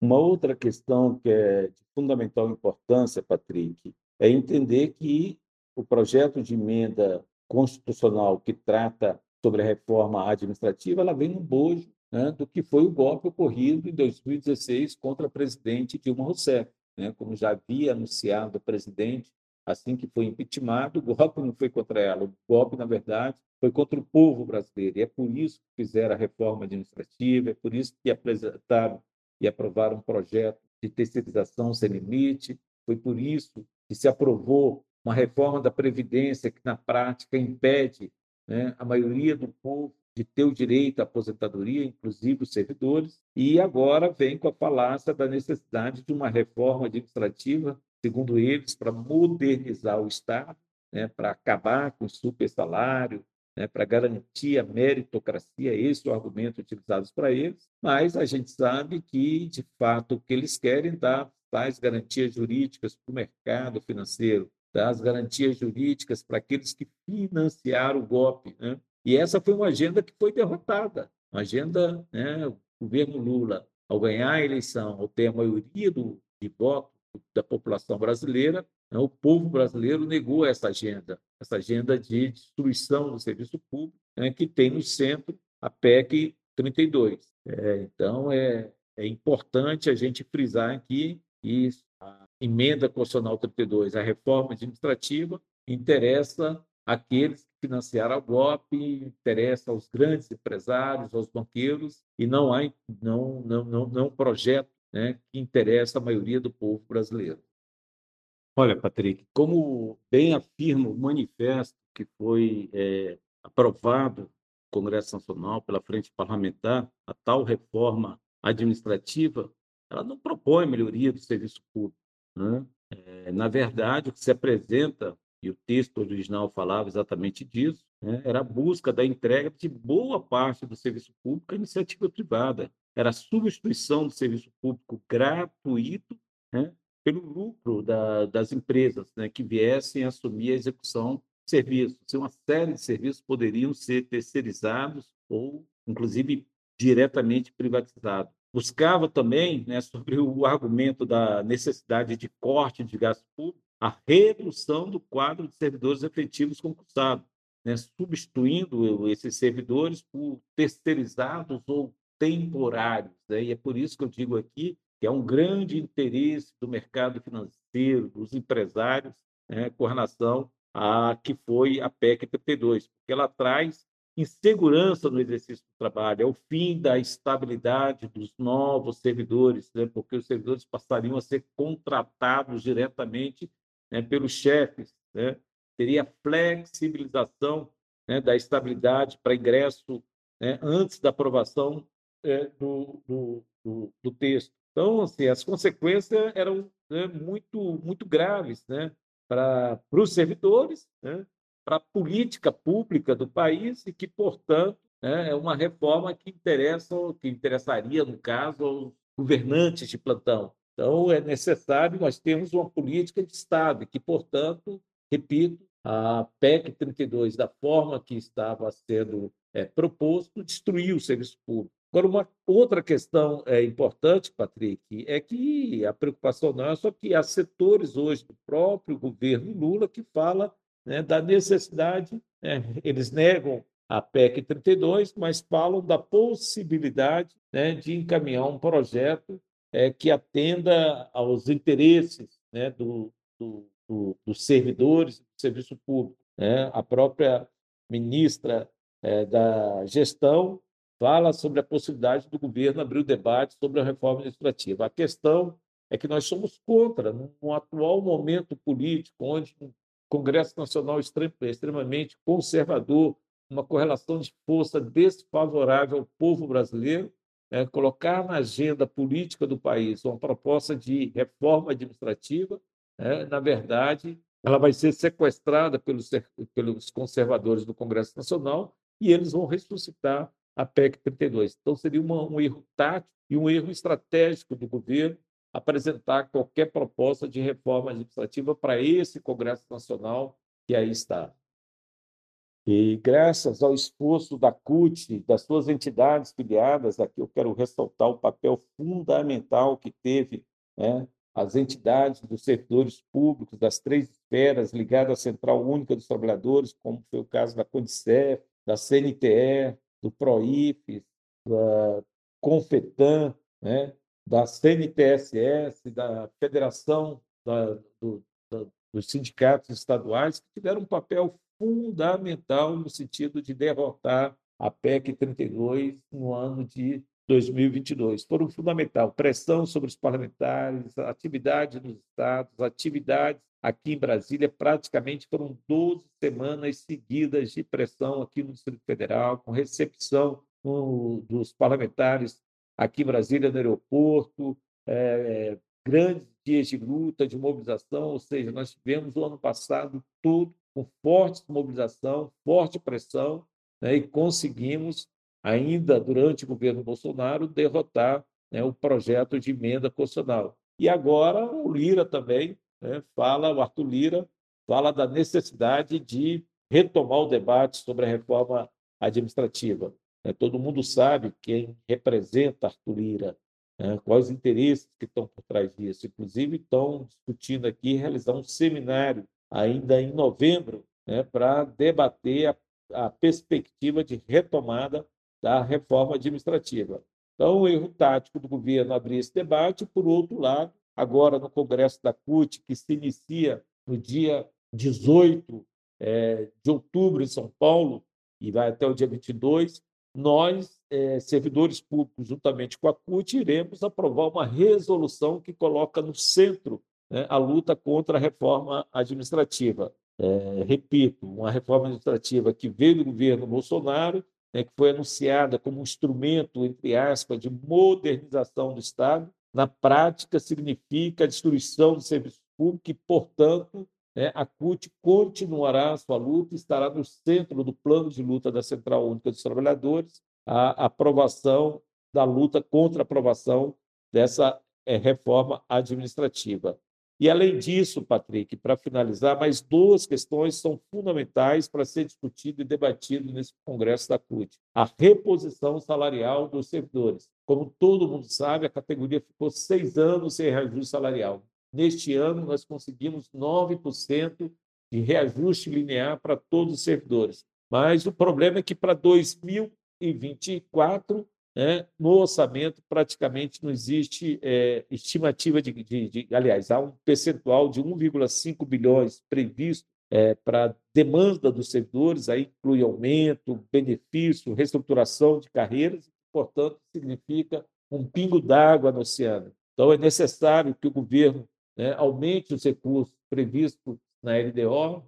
Uma outra questão que é de fundamental importância, Patrick, é entender que o projeto de emenda constitucional que trata sobre a reforma administrativa, ela vem no bojo né, do que foi o golpe ocorrido em 2016 contra a presidente Dilma Rousseff. Né? Como já havia anunciado o presidente assim que foi impeachmentado, o golpe não foi contra ela, o golpe, na verdade, foi contra o povo brasileiro. E é por isso que fizeram a reforma administrativa, é por isso que apresentaram e aprovaram um projeto de terceirização sem limite. Foi por isso que se aprovou uma reforma da Previdência que, na prática, impede né, a maioria do povo de ter o direito à aposentadoria, inclusive os servidores, e agora vem com a falácia da necessidade de uma reforma administrativa, segundo eles, para modernizar o Estado, né, para acabar com o super salário, né, para garantir a meritocracia, esse é o argumento utilizado para eles, mas a gente sabe que, de fato, o que eles querem dar tais garantias jurídicas para o mercado financeiro, das garantias jurídicas para aqueles que financiaram o golpe. Né? E essa foi uma agenda que foi derrotada. Uma agenda, né, o governo Lula, ao ganhar a eleição, ao ter a maioria do, de votos da população brasileira, o povo brasileiro negou essa agenda, essa agenda de destruição do serviço público, né, que tem no centro a PEC 32. É, então, é, é importante a gente frisar aqui que a emenda constitucional 32, a reforma administrativa, interessa aqueles que financiaram o golpe, interessa aos grandes empresários, aos banqueiros, e não há não, não, não, não projeto né, que interessa a maioria do povo brasileiro. Olha, Patrick, como bem afirma o manifesto que foi é, aprovado no Congresso Nacional pela Frente Parlamentar, a tal reforma administrativa, ela não propõe melhoria do serviço público. Né? É, na verdade, o que se apresenta, e o texto original falava exatamente disso, né? era a busca da entrega de boa parte do serviço público à iniciativa privada. Era a substituição do serviço público gratuito né? Pelo lucro da, das empresas né? que viessem assumir a execução de serviços. Uma série de serviços poderiam ser terceirizados ou, inclusive, diretamente privatizados buscava também, né, sobre o argumento da necessidade de corte de gasto público, a redução do quadro de servidores efetivos concursados, né, substituindo esses servidores por terceirizados ou temporários. Né? E é por isso que eu digo aqui que é um grande interesse do mercado financeiro, dos empresários, né, com relação a que foi a PEC 32, porque ela traz insegurança no exercício do trabalho, é o fim da estabilidade dos novos servidores, né? porque os servidores passariam a ser contratados diretamente né, pelos chefes, né? teria flexibilização né, da estabilidade para ingresso né, antes da aprovação é, do, do, do, do, texto. Então, assim, as consequências eram né, muito, muito graves né, para os servidores, né, para a política pública do país e que, portanto, né, é uma reforma que interessa, que interessaria, no caso, aos governantes de plantão. Então, é necessário nós termos uma política de Estado que, portanto, repito, a PEC 32, da forma que estava sendo é, proposto, destruiu o serviço público. Agora, uma outra questão é, importante, Patrick, é que a preocupação não é que há setores hoje do próprio governo Lula que fala né, da necessidade, né, eles negam a PEC 32, mas falam da possibilidade né, de encaminhar um projeto é, que atenda aos interesses né, do, do, do, dos servidores do serviço público. Né? A própria ministra é, da Gestão fala sobre a possibilidade do governo abrir o debate sobre a reforma administrativa. A questão é que nós somos contra, no atual momento político, onde Congresso Nacional extremamente conservador, uma correlação de força desfavorável ao povo brasileiro, é, colocar na agenda política do país uma proposta de reforma administrativa, é, na verdade, ela vai ser sequestrada pelos, pelos conservadores do Congresso Nacional e eles vão ressuscitar a PEC 32. Então, seria uma, um erro tático e um erro estratégico do governo apresentar qualquer proposta de reforma administrativa para esse Congresso Nacional que aí está. E graças ao esforço da CUT, das suas entidades filiadas, aqui eu quero ressaltar o papel fundamental que teve né, as entidades dos servidores públicos das três esferas ligadas à Central Única dos Trabalhadores, como foi o caso da CONICEF, da CNTE, do PROIF, da CONFETAM, né, da CNTSS, da Federação da, do, da, dos Sindicatos Estaduais, que tiveram um papel fundamental no sentido de derrotar a PEC 32 no ano de 2022. Foram fundamental. Pressão sobre os parlamentares, atividade nos estados, atividades aqui em Brasília. Praticamente foram 12 semanas seguidas de pressão aqui no Distrito Federal, com recepção dos parlamentares aqui em Brasília, no aeroporto, é, grandes dias de luta, de mobilização, ou seja, nós tivemos o ano passado tudo com forte mobilização, forte pressão, né, e conseguimos ainda durante o governo Bolsonaro, derrotar né, o projeto de emenda constitucional. E agora o Lira também né, fala, o Arthur Lira fala da necessidade de retomar o debate sobre a reforma administrativa. Né. Todo mundo sabe quem representa Arthur Lira, né, quais os interesses que estão por trás disso. Inclusive, estão discutindo aqui realizar um seminário ainda em novembro né, para debater a, a perspectiva de retomada da reforma administrativa. Então, o erro tático do governo abrir esse debate, por outro lado, agora no Congresso da CUT, que se inicia no dia 18 é, de outubro em São Paulo e vai até o dia 22, nós, é, servidores públicos, juntamente com a CUT, iremos aprovar uma resolução que coloca no centro né, a luta contra a reforma administrativa. É, repito, uma reforma administrativa que veio do governo Bolsonaro né, que foi anunciada como um instrumento, entre aspas, de modernização do Estado, na prática significa a destruição do serviço público e, portanto, né, a CUT continuará a sua luta e estará no centro do plano de luta da Central Única dos Trabalhadores a aprovação da luta contra a aprovação dessa é, reforma administrativa. E, além disso, Patrick, para finalizar, mais duas questões são fundamentais para ser discutido e debatido nesse Congresso da CUT. A reposição salarial dos servidores. Como todo mundo sabe, a categoria ficou seis anos sem reajuste salarial. Neste ano, nós conseguimos 9% de reajuste linear para todos os servidores. Mas o problema é que para 2024 né? No orçamento, praticamente não existe é, estimativa de, de, de, Aliás, há um percentual de 1,5 bilhões previsto é, para demanda dos servidores, aí inclui aumento, benefício, reestruturação de carreiras, portanto, significa um pingo d'água no oceano. Então, é necessário que o governo né, aumente os recursos previstos na LDO,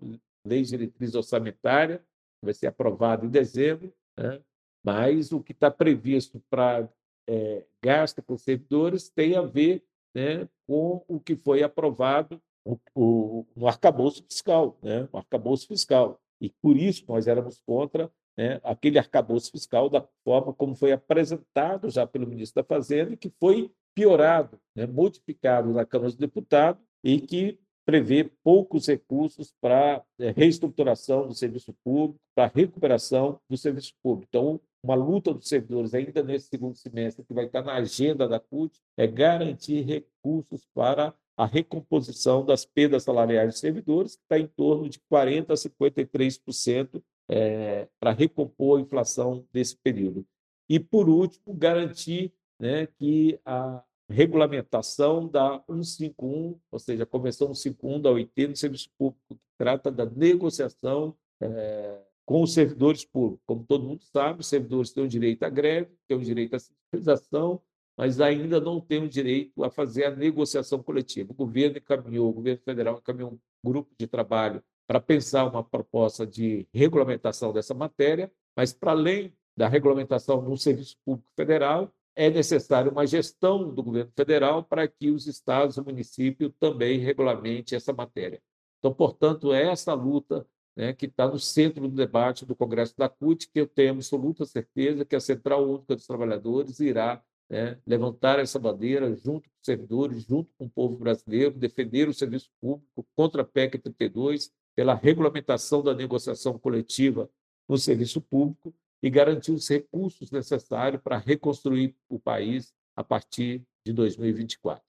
Lei de Diretriz Orçamentária, que vai ser aprovado em dezembro, né, mas o que está previsto para é, gasto com servidores tem a ver né, com o que foi aprovado o, o, no arcabouço fiscal, né, o arcabouço fiscal. E por isso nós éramos contra né, aquele arcabouço fiscal da forma como foi apresentado já pelo ministro da Fazenda, que foi piorado, né, modificado na Câmara dos Deputados e que prevê poucos recursos para é, reestruturação do serviço público, para recuperação do serviço público. Então, uma luta dos servidores ainda nesse segundo semestre, que vai estar na agenda da CUT, é garantir recursos para a recomposição das perdas salariais dos servidores, que está em torno de 40% a 53% é, para recompor a inflação desse período. E, por último, garantir né, que a regulamentação da 151, ou seja, a Convenção 151 da OIT no Serviço Público, que trata da negociação é, com os servidores públicos. Como todo mundo sabe, os servidores têm o direito à greve, têm o direito à sindicalização, mas ainda não têm o direito a fazer a negociação coletiva. O governo encaminhou, o governo federal encaminhou um grupo de trabalho para pensar uma proposta de regulamentação dessa matéria, mas para além da regulamentação no serviço público federal, é necessário uma gestão do governo federal para que os estados e municípios também regulamentem essa matéria. Então, portanto, é essa luta né, que está no centro do debate do Congresso da CUT, que eu tenho absoluta certeza que a Central Única dos Trabalhadores irá né, levantar essa bandeira junto com os servidores, junto com o povo brasileiro, defender o serviço público contra a PEC 32, pela regulamentação da negociação coletiva no serviço público e garantir os recursos necessários para reconstruir o país a partir de 2024.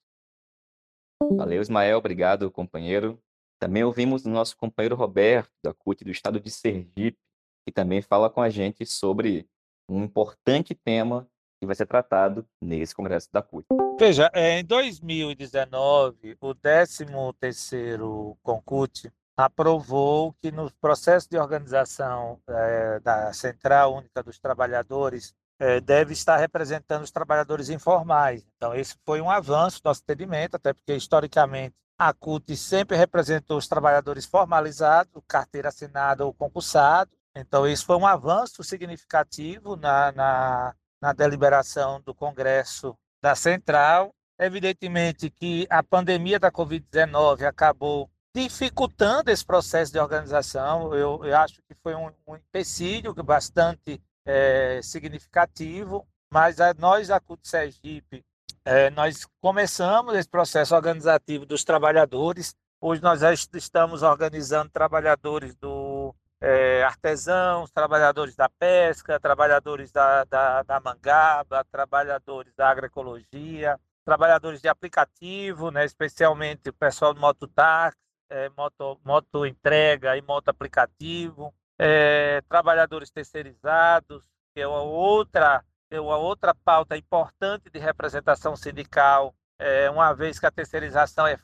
Valeu, Ismael. Obrigado, companheiro. Também ouvimos o nosso companheiro Roberto, da CUT do estado de Sergipe, que também fala com a gente sobre um importante tema que vai ser tratado nesse congresso da CUT. Veja, é, em 2019, o 13º Concut aprovou que no processo de organização é, da Central Única dos Trabalhadores é, deve estar representando os trabalhadores informais. Então, esse foi um avanço do nosso atendimento, até porque, historicamente, a CUT sempre representou os trabalhadores formalizados, carteira assinada ou concursado. Então, isso foi um avanço significativo na, na, na deliberação do Congresso da Central. Evidentemente que a pandemia da Covid-19 acabou dificultando esse processo de organização. Eu, eu acho que foi um, um empecilho bastante é, significativo, mas a, nós, a CUT Sergipe, é, nós começamos esse processo organizativo dos trabalhadores. Hoje nós já estamos organizando trabalhadores do é, artesãos, trabalhadores da pesca, trabalhadores da, da, da mangaba, trabalhadores da agroecologia, trabalhadores de aplicativo, né, especialmente o pessoal do mototáxi, é, moto, moto entrega e moto aplicativo, é, trabalhadores terceirizados, que é uma outra, uma outra pauta importante de representação sindical, é, uma vez que a terceirização é,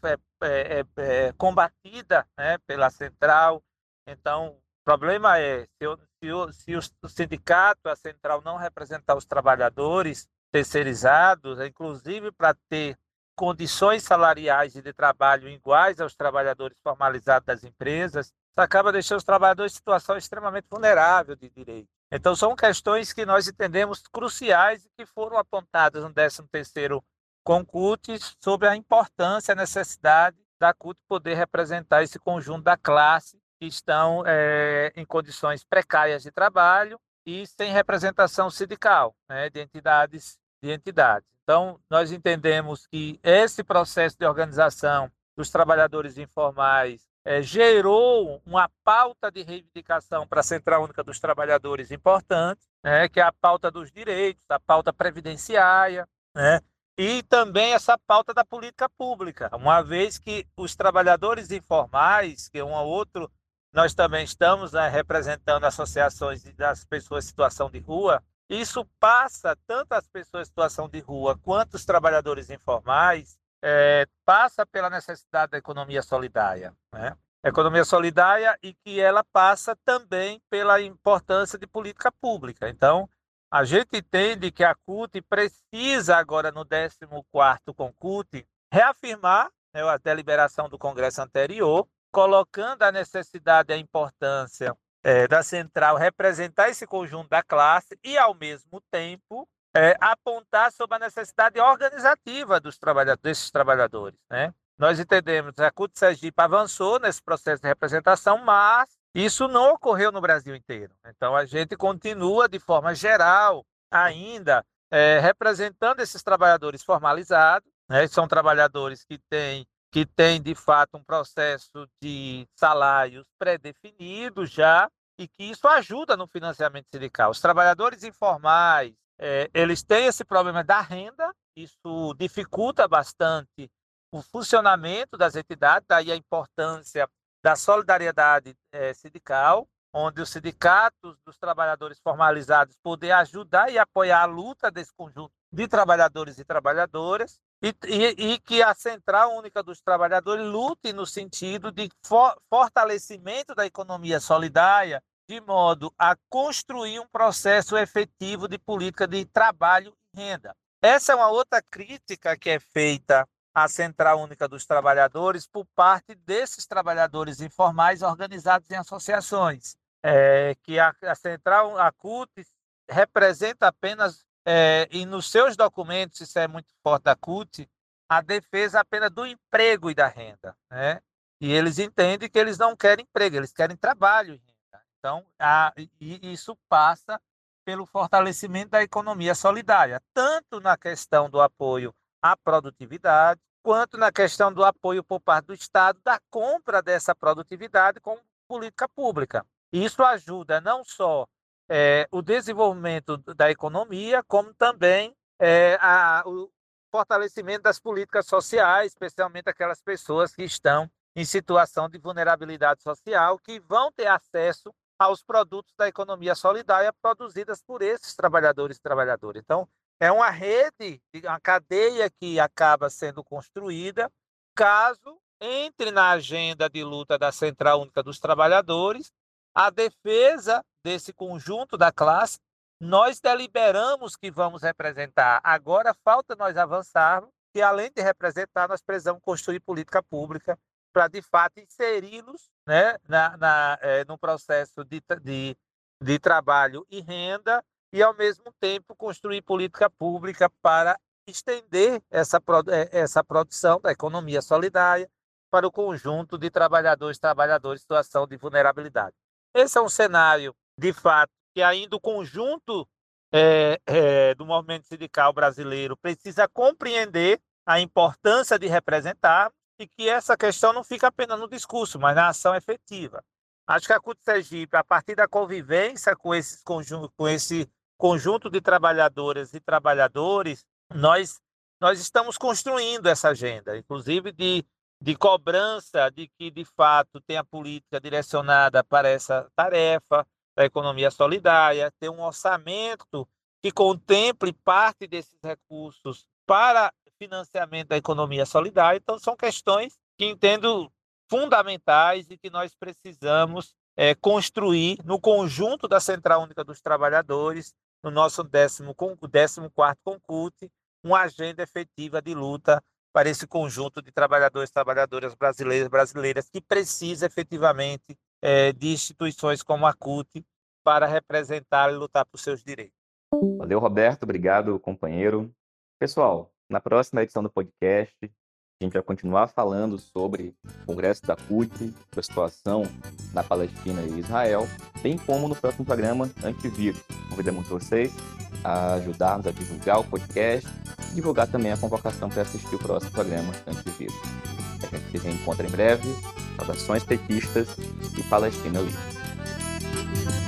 é, é, é combatida né, pela central. Então, o problema é, se, o, se, o, se o sindicato, a central, não representar os trabalhadores terceirizados, inclusive para ter condições salariais e de trabalho iguais aos trabalhadores formalizados das empresas, isso acaba deixando os trabalhadores em situação extremamente vulnerável de direito. Então, são questões que nós entendemos cruciais e que foram apontadas no 13º Concute sobre a importância a necessidade da CUT poder representar esse conjunto da classe que estão é, em condições precárias de trabalho e sem representação sindical né, de entidades de entidades. Então, nós entendemos que esse processo de organização dos trabalhadores informais é, gerou uma pauta de reivindicação para a Central Única dos Trabalhadores importante, né, que é a pauta dos direitos, a pauta previdenciária, né, e também essa pauta da política pública, uma vez que os trabalhadores informais, que um outro, nós também estamos né, representando associações das pessoas em situação de rua, isso passa tanto as pessoas em situação de rua quanto os trabalhadores informais, é, passa pela necessidade da economia solidária. Né? Economia solidária e que ela passa também pela importância de política pública. Então, a gente entende que a CUT precisa agora, no 14º CONCUT, reafirmar né, a deliberação do Congresso anterior, colocando a necessidade e a importância é, da central representar esse conjunto da classe e, ao mesmo tempo, é, apontar sobre a necessidade organizativa dos trabalhadores, desses trabalhadores. Né? Nós entendemos que a CUT Sergipe avançou nesse processo de representação, mas isso não ocorreu no Brasil inteiro. Então, a gente continua, de forma geral, ainda é, representando esses trabalhadores formalizados, né? são trabalhadores que têm que tem de fato um processo de salários pré-definidos já e que isso ajuda no financiamento sindical. Os trabalhadores informais, é, eles têm esse problema da renda, isso dificulta bastante o funcionamento das entidades, daí a importância da solidariedade é, sindical, onde os sindicatos dos trabalhadores formalizados poder ajudar e apoiar a luta desse conjunto de trabalhadores e trabalhadoras, e, e, e, que a Central Única dos Trabalhadores lute no sentido de for, fortalecimento da economia solidária, de modo a construir um processo efetivo de política de trabalho e renda. Essa é uma outra crítica que é feita à Central Única dos Trabalhadores por parte desses trabalhadores informais organizados em associações, é, que a, a Central, a CUT, representa apenas é, e nos seus documentos, isso é muito forte da CUT, a defesa apenas do emprego e da renda. Né? E eles entendem que eles não querem emprego, eles querem trabalho e renda. Então, a, e isso passa pelo fortalecimento da economia solidária, tanto na questão do apoio à produtividade, quanto na questão do apoio por parte do Estado da compra dessa produtividade com política pública. Isso ajuda não só é, o desenvolvimento da economia, como também é, a, o fortalecimento das políticas sociais, especialmente aquelas pessoas que estão em situação de vulnerabilidade social, que vão ter acesso aos produtos da economia solidária produzidas por esses trabalhadores e trabalhadoras. Então, é uma rede, uma cadeia que acaba sendo construída caso entre na agenda de luta da Central Única dos Trabalhadores a defesa desse conjunto da classe nós deliberamos que vamos representar. Agora falta nós avançarmos e, além de representar, nós precisamos construir política pública para, de fato, inseri-los né, na, na, é, no processo de, de, de trabalho e renda e, ao mesmo tempo, construir política pública para estender essa, eh, essa produção da economia solidária para o conjunto de trabalhadores e trabalhadoras em situação de vulnerabilidade. Esse é um cenário, de fato, que ainda o conjunto é, é, do movimento sindical brasileiro precisa compreender a importância de representar e que essa questão não fica apenas no discurso, mas na ação efetiva. Acho que a CUT Sergipe, a partir da convivência com, conjunto, com esse conjunto de trabalhadoras e trabalhadores, nós, nós estamos construindo essa agenda, inclusive de, de cobrança de que, de fato, tenha política direcionada para essa tarefa, da economia solidária, ter um orçamento que contemple parte desses recursos para financiamento da economia solidária. Então, são questões que entendo fundamentais e que nós precisamos é, construir no conjunto da Central Única dos Trabalhadores, no nosso 14 Concult, uma agenda efetiva de luta para esse conjunto de trabalhadores e trabalhadoras brasileiras brasileiras que precisa efetivamente é, de instituições como a CUT para representar e lutar por seus direitos. Valeu, Roberto. Obrigado, companheiro. Pessoal, na próxima edição do podcast, a gente vai continuar falando sobre o Congresso da CUT, a situação na Palestina e Israel, bem como no próximo programa Antivírus. Convidamos vocês a ajudar-nos a divulgar o podcast, divulgar também a convocação para assistir o próximo programa Antivírus. A gente se reencontra em breve. Saudações petistas e Palestina livre.